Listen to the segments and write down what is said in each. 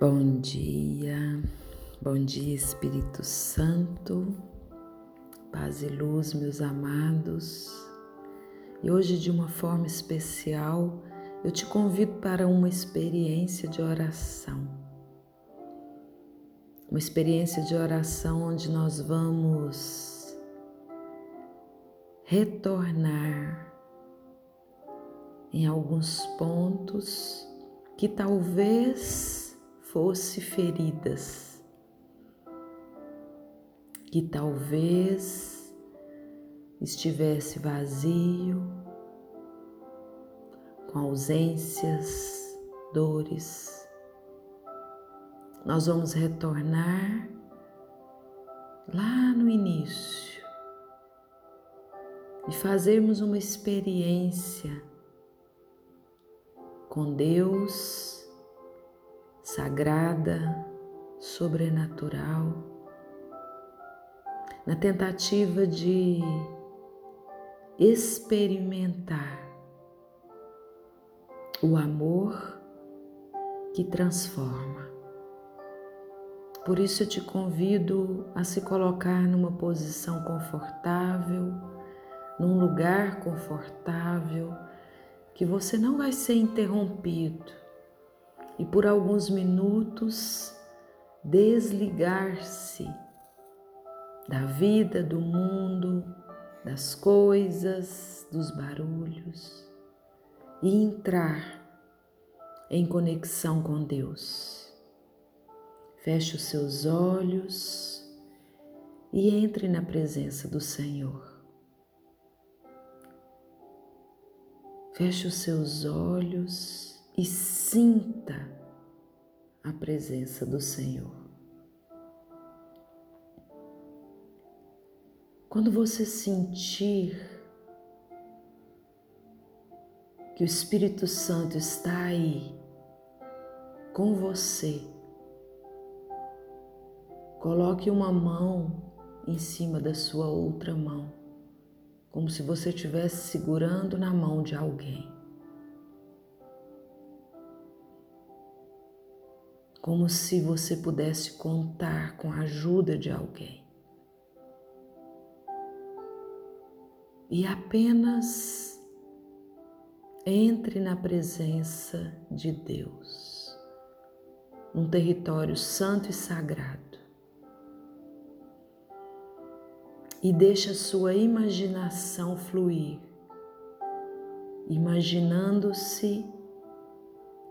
Bom dia, bom dia Espírito Santo, paz e luz, meus amados. E hoje, de uma forma especial, eu te convido para uma experiência de oração. Uma experiência de oração onde nós vamos retornar em alguns pontos que talvez fosse feridas, que talvez estivesse vazio, com ausências, dores. Nós vamos retornar lá no início e fazermos uma experiência com Deus sagrada, sobrenatural, na tentativa de experimentar o amor que transforma. Por isso eu te convido a se colocar numa posição confortável, num lugar confortável, que você não vai ser interrompido e por alguns minutos desligar-se da vida, do mundo, das coisas, dos barulhos e entrar em conexão com Deus. Feche os seus olhos e entre na presença do Senhor. Feche os seus olhos e sinta a presença do Senhor. Quando você sentir que o Espírito Santo está aí com você, coloque uma mão em cima da sua outra mão, como se você estivesse segurando na mão de alguém. Como se você pudesse contar com a ajuda de alguém. E apenas entre na presença de Deus, num território santo e sagrado. E deixa a sua imaginação fluir, imaginando-se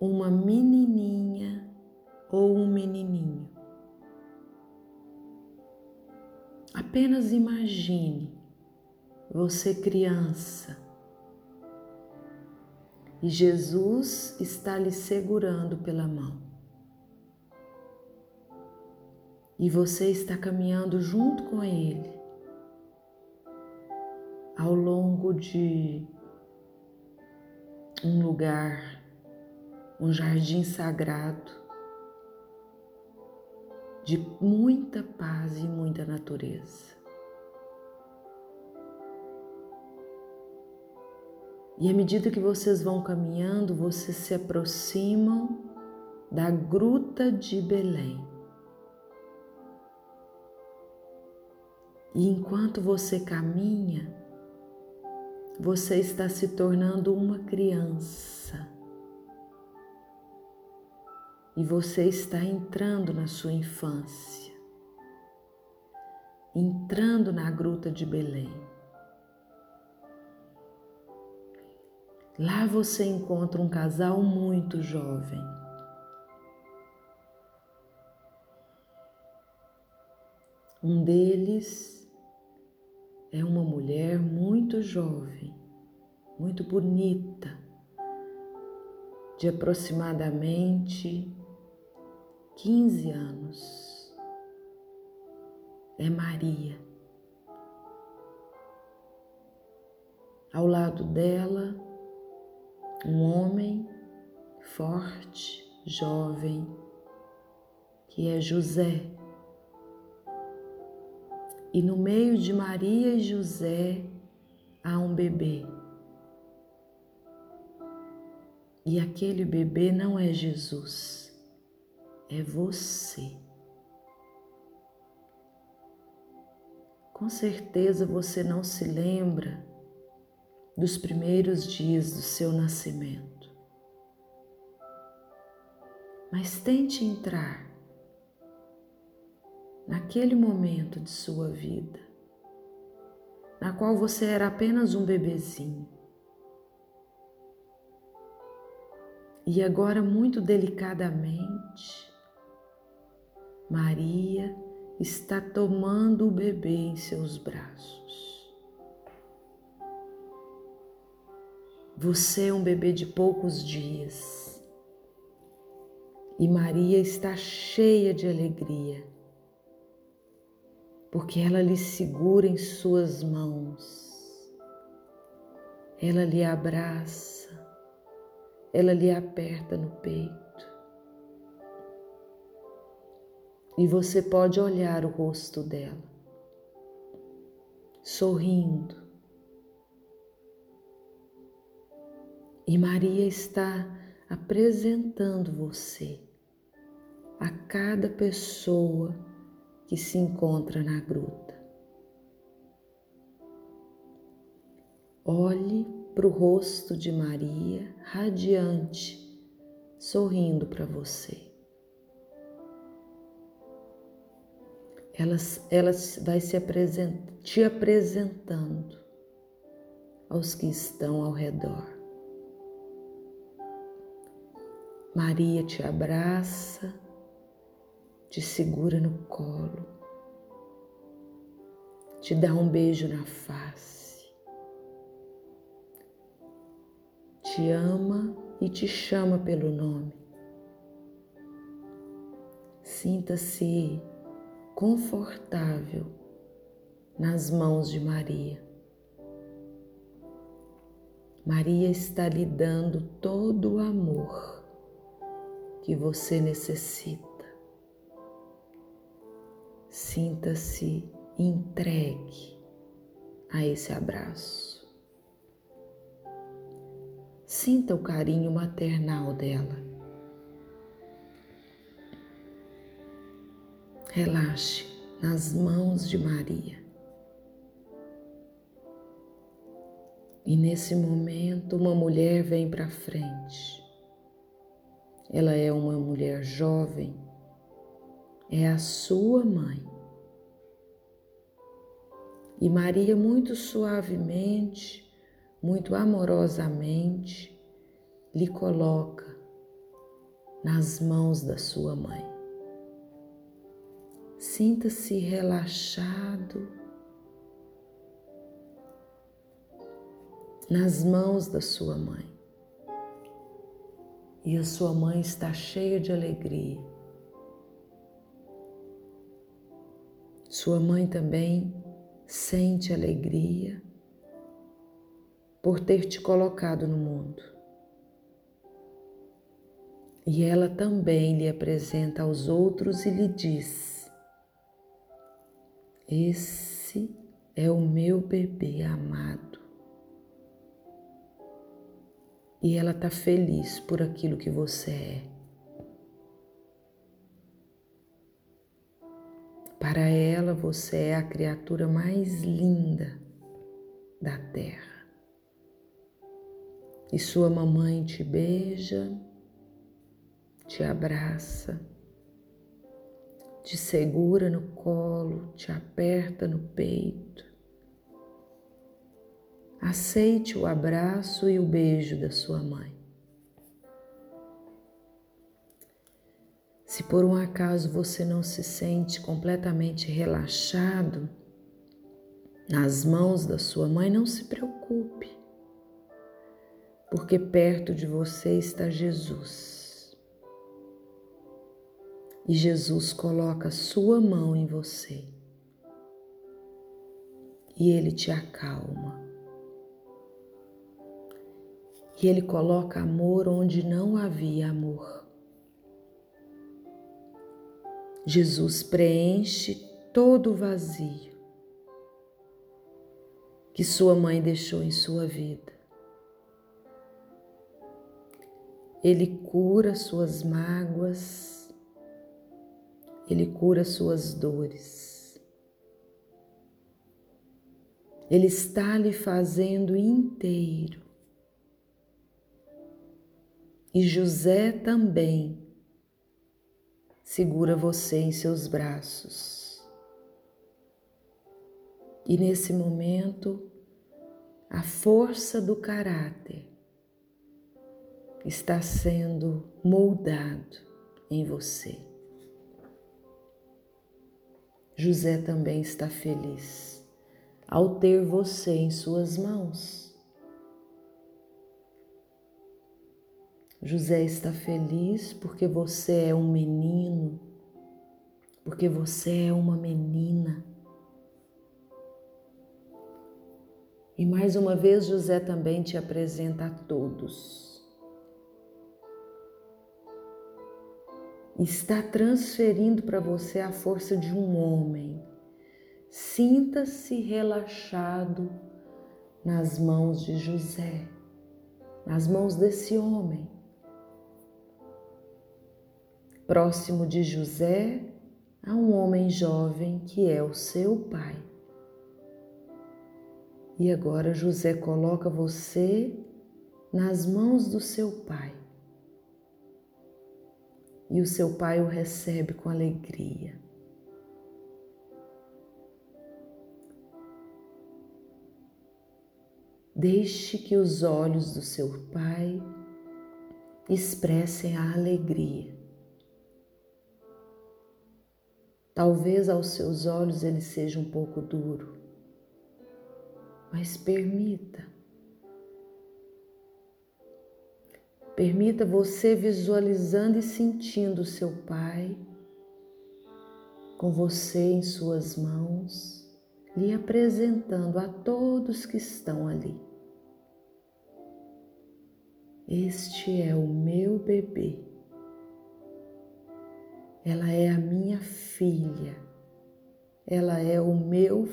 uma menininha ou um menininho. Apenas imagine você criança e Jesus está lhe segurando pela mão. E você está caminhando junto com Ele ao longo de um lugar, um jardim sagrado, de muita paz e muita natureza. E à medida que vocês vão caminhando, vocês se aproximam da Gruta de Belém. E enquanto você caminha, você está se tornando uma criança e você está entrando na sua infância, entrando na gruta de Belém. Lá você encontra um casal muito jovem. Um deles é uma mulher muito jovem, muito bonita, de aproximadamente 15 anos. É Maria. Ao lado dela, um homem forte, jovem, que é José. E no meio de Maria e José há um bebê. E aquele bebê não é Jesus é você. Com certeza você não se lembra dos primeiros dias do seu nascimento. Mas tente entrar naquele momento de sua vida, na qual você era apenas um bebezinho. E agora, muito delicadamente, Maria está tomando o bebê em seus braços. Você é um bebê de poucos dias e Maria está cheia de alegria, porque ela lhe segura em suas mãos, ela lhe abraça, ela lhe aperta no peito. E você pode olhar o rosto dela, sorrindo. E Maria está apresentando você a cada pessoa que se encontra na gruta. Olhe para o rosto de Maria radiante, sorrindo para você. Ela, ela vai se apresent, te apresentando aos que estão ao redor. Maria te abraça, te segura no colo, te dá um beijo na face, te ama e te chama pelo nome. Sinta-se confortável nas mãos de Maria. Maria está lhe dando todo o amor que você necessita. Sinta-se entregue a esse abraço. Sinta o carinho maternal dela. Relaxe nas mãos de Maria. E nesse momento, uma mulher vem para frente. Ela é uma mulher jovem, é a sua mãe. E Maria, muito suavemente, muito amorosamente, lhe coloca nas mãos da sua mãe. Sinta-se relaxado nas mãos da sua mãe. E a sua mãe está cheia de alegria. Sua mãe também sente alegria por ter te colocado no mundo. E ela também lhe apresenta aos outros e lhe diz: esse é o meu bebê amado. E ela está feliz por aquilo que você é. Para ela, você é a criatura mais linda da terra. E sua mamãe te beija, te abraça te segura no colo, te aperta no peito. Aceite o abraço e o beijo da sua mãe. Se por um acaso você não se sente completamente relaxado nas mãos da sua mãe, não se preocupe, porque perto de você está Jesus e Jesus coloca sua mão em você e ele te acalma. E ele coloca amor onde não havia amor. Jesus preenche todo o vazio que sua mãe deixou em sua vida. Ele cura suas mágoas Ele cura suas dores. Ele está lhe fazendo inteiro. E José também segura você em seus braços. E nesse momento, a força do caráter está sendo moldado em você. José também está feliz ao ter você em suas mãos. José está feliz porque você é um menino, porque você é uma menina. E mais uma vez, José também te apresenta a todos está transferindo para você a força de um homem. Sinta-se relaxado nas mãos de José, nas mãos desse homem. Próximo de José há um homem jovem que é o seu pai. E agora José coloca você nas mãos do seu pai e o seu pai o recebe com alegria. Deixe que os olhos do seu pai expressem a alegria. Talvez aos seus olhos ele seja um pouco duro, mas permita Permita você visualizando e sentindo seu Pai com você em suas mãos, lhe apresentando a todos que estão ali. Este é o meu bebê. Ela é a minha filha. Ela é o meu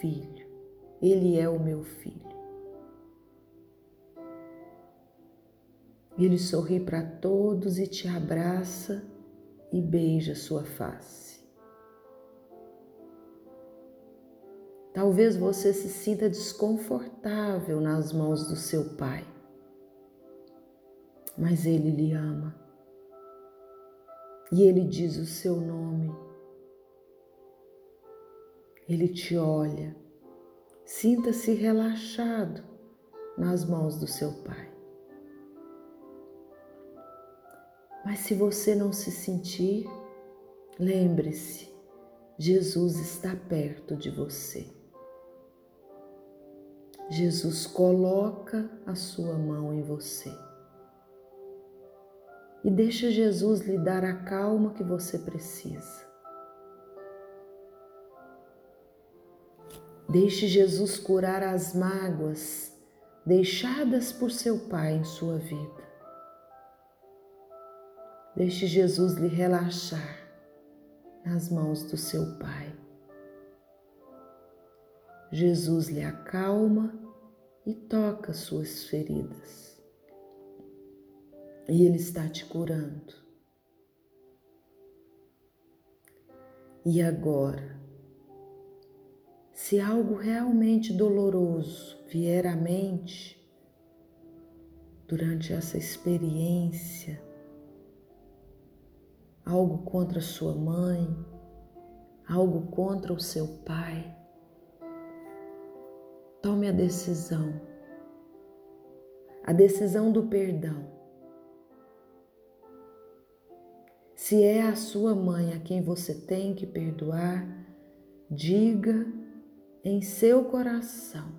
filho. Ele é o meu filho. Ele sorri para todos e te abraça e beija sua face. Talvez você se sinta desconfortável nas mãos do seu pai, mas ele lhe ama. E ele diz o seu nome. Ele te olha. Sinta-se relaxado nas mãos do seu pai. Mas se você não se sentir, lembre-se, Jesus está perto de você. Jesus coloca a sua mão em você. E deixa Jesus lhe dar a calma que você precisa. Deixe Jesus curar as mágoas deixadas por seu Pai em sua vida. Deixe Jesus lhe relaxar nas mãos do seu Pai. Jesus lhe acalma e toca suas feridas. E Ele está te curando. E agora, se algo realmente doloroso vier à mente durante essa experiência, algo contra sua mãe, algo contra o seu pai, tome a decisão, a decisão do perdão. Se é a sua mãe a quem você tem que perdoar, diga em seu coração: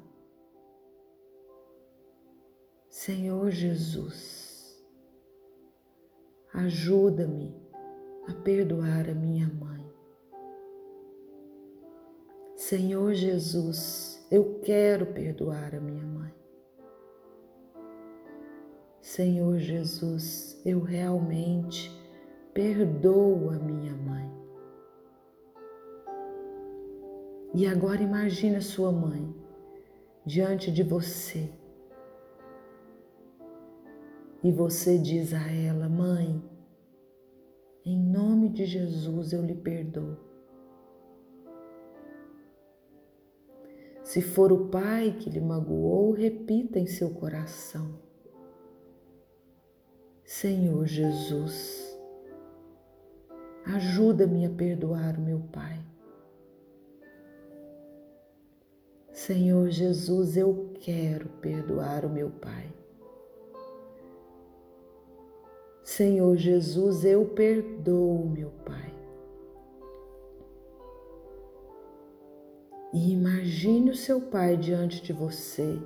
Senhor Jesus, ajuda-me a perdoar a minha mãe. Senhor Jesus, eu quero perdoar a minha mãe. Senhor Jesus, eu realmente perdoo a minha mãe. E agora imagine a sua mãe diante de você. E você diz a ela: Mãe, em nome de Jesus eu lhe perdoo. Se for o pai que lhe magoou, repita em seu coração: Senhor Jesus, ajuda-me a perdoar o meu pai. Senhor Jesus, eu quero perdoar o meu pai. Senhor Jesus, eu perdoo meu pai. E imagine o seu pai diante de você.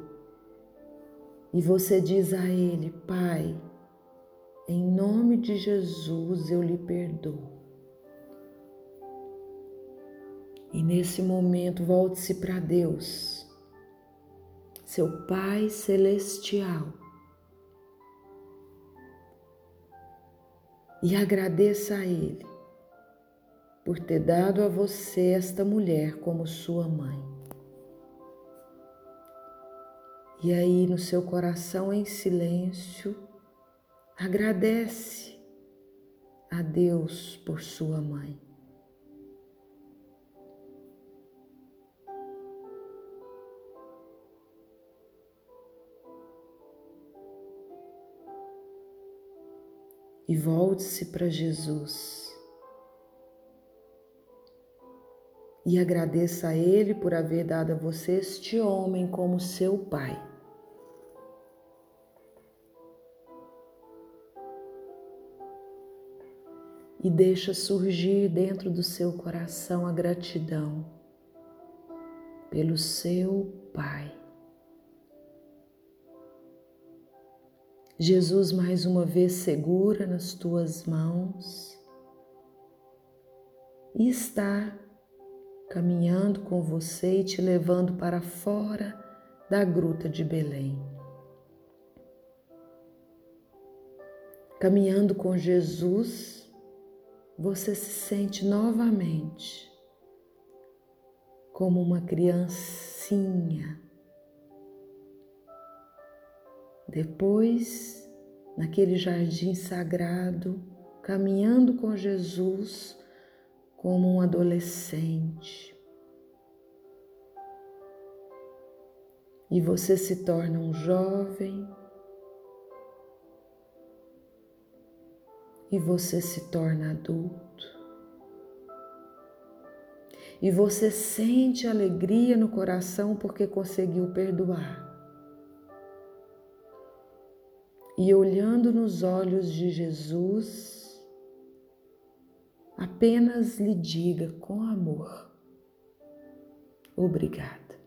E você diz a ele: Pai, em nome de Jesus eu lhe perdoo. E nesse momento, volte-se para Deus, seu Pai Celestial, e agradeça a Ele por ter dado a você esta mulher como sua mãe. E aí, no seu coração em silêncio, agradece a Deus por sua mãe. E volte-se para Jesus e agradeça a Ele por haver dado a você este homem como seu pai. E deixa surgir dentro do seu coração a gratidão pelo seu Pai. Jesus, mais uma vez, segura nas tuas mãos e está caminhando com você e te levando para fora da gruta de Belém. Caminhando com Jesus, você se sente novamente como uma criancinha. Depois, naquele jardim sagrado, caminhando com Jesus, como um adolescente. E você se torna um jovem, e você se torna adulto, e você sente alegria no coração porque conseguiu perdoar. E olhando nos olhos de Jesus, apenas lhe diga com amor: obrigada.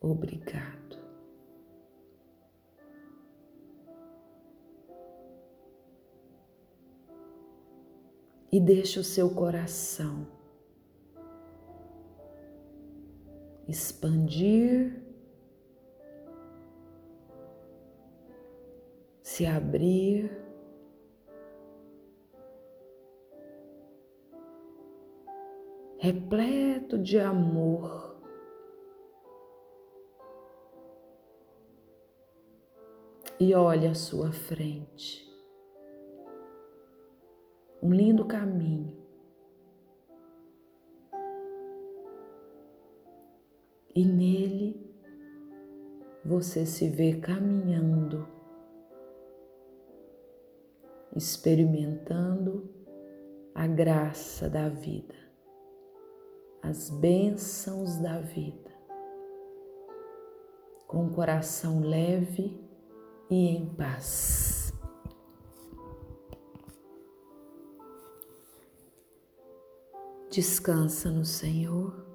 Obrigado. E deixe o seu coração expandir, se abrir repleto de amor. E olhe à sua frente. Um lindo caminho. E nele você se vê caminhando, experimentando a graça da vida as bênçãos da vida, com o coração leve e em paz. Descansa no Senhor,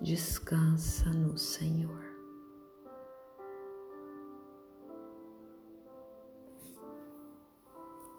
descansa no Senhor.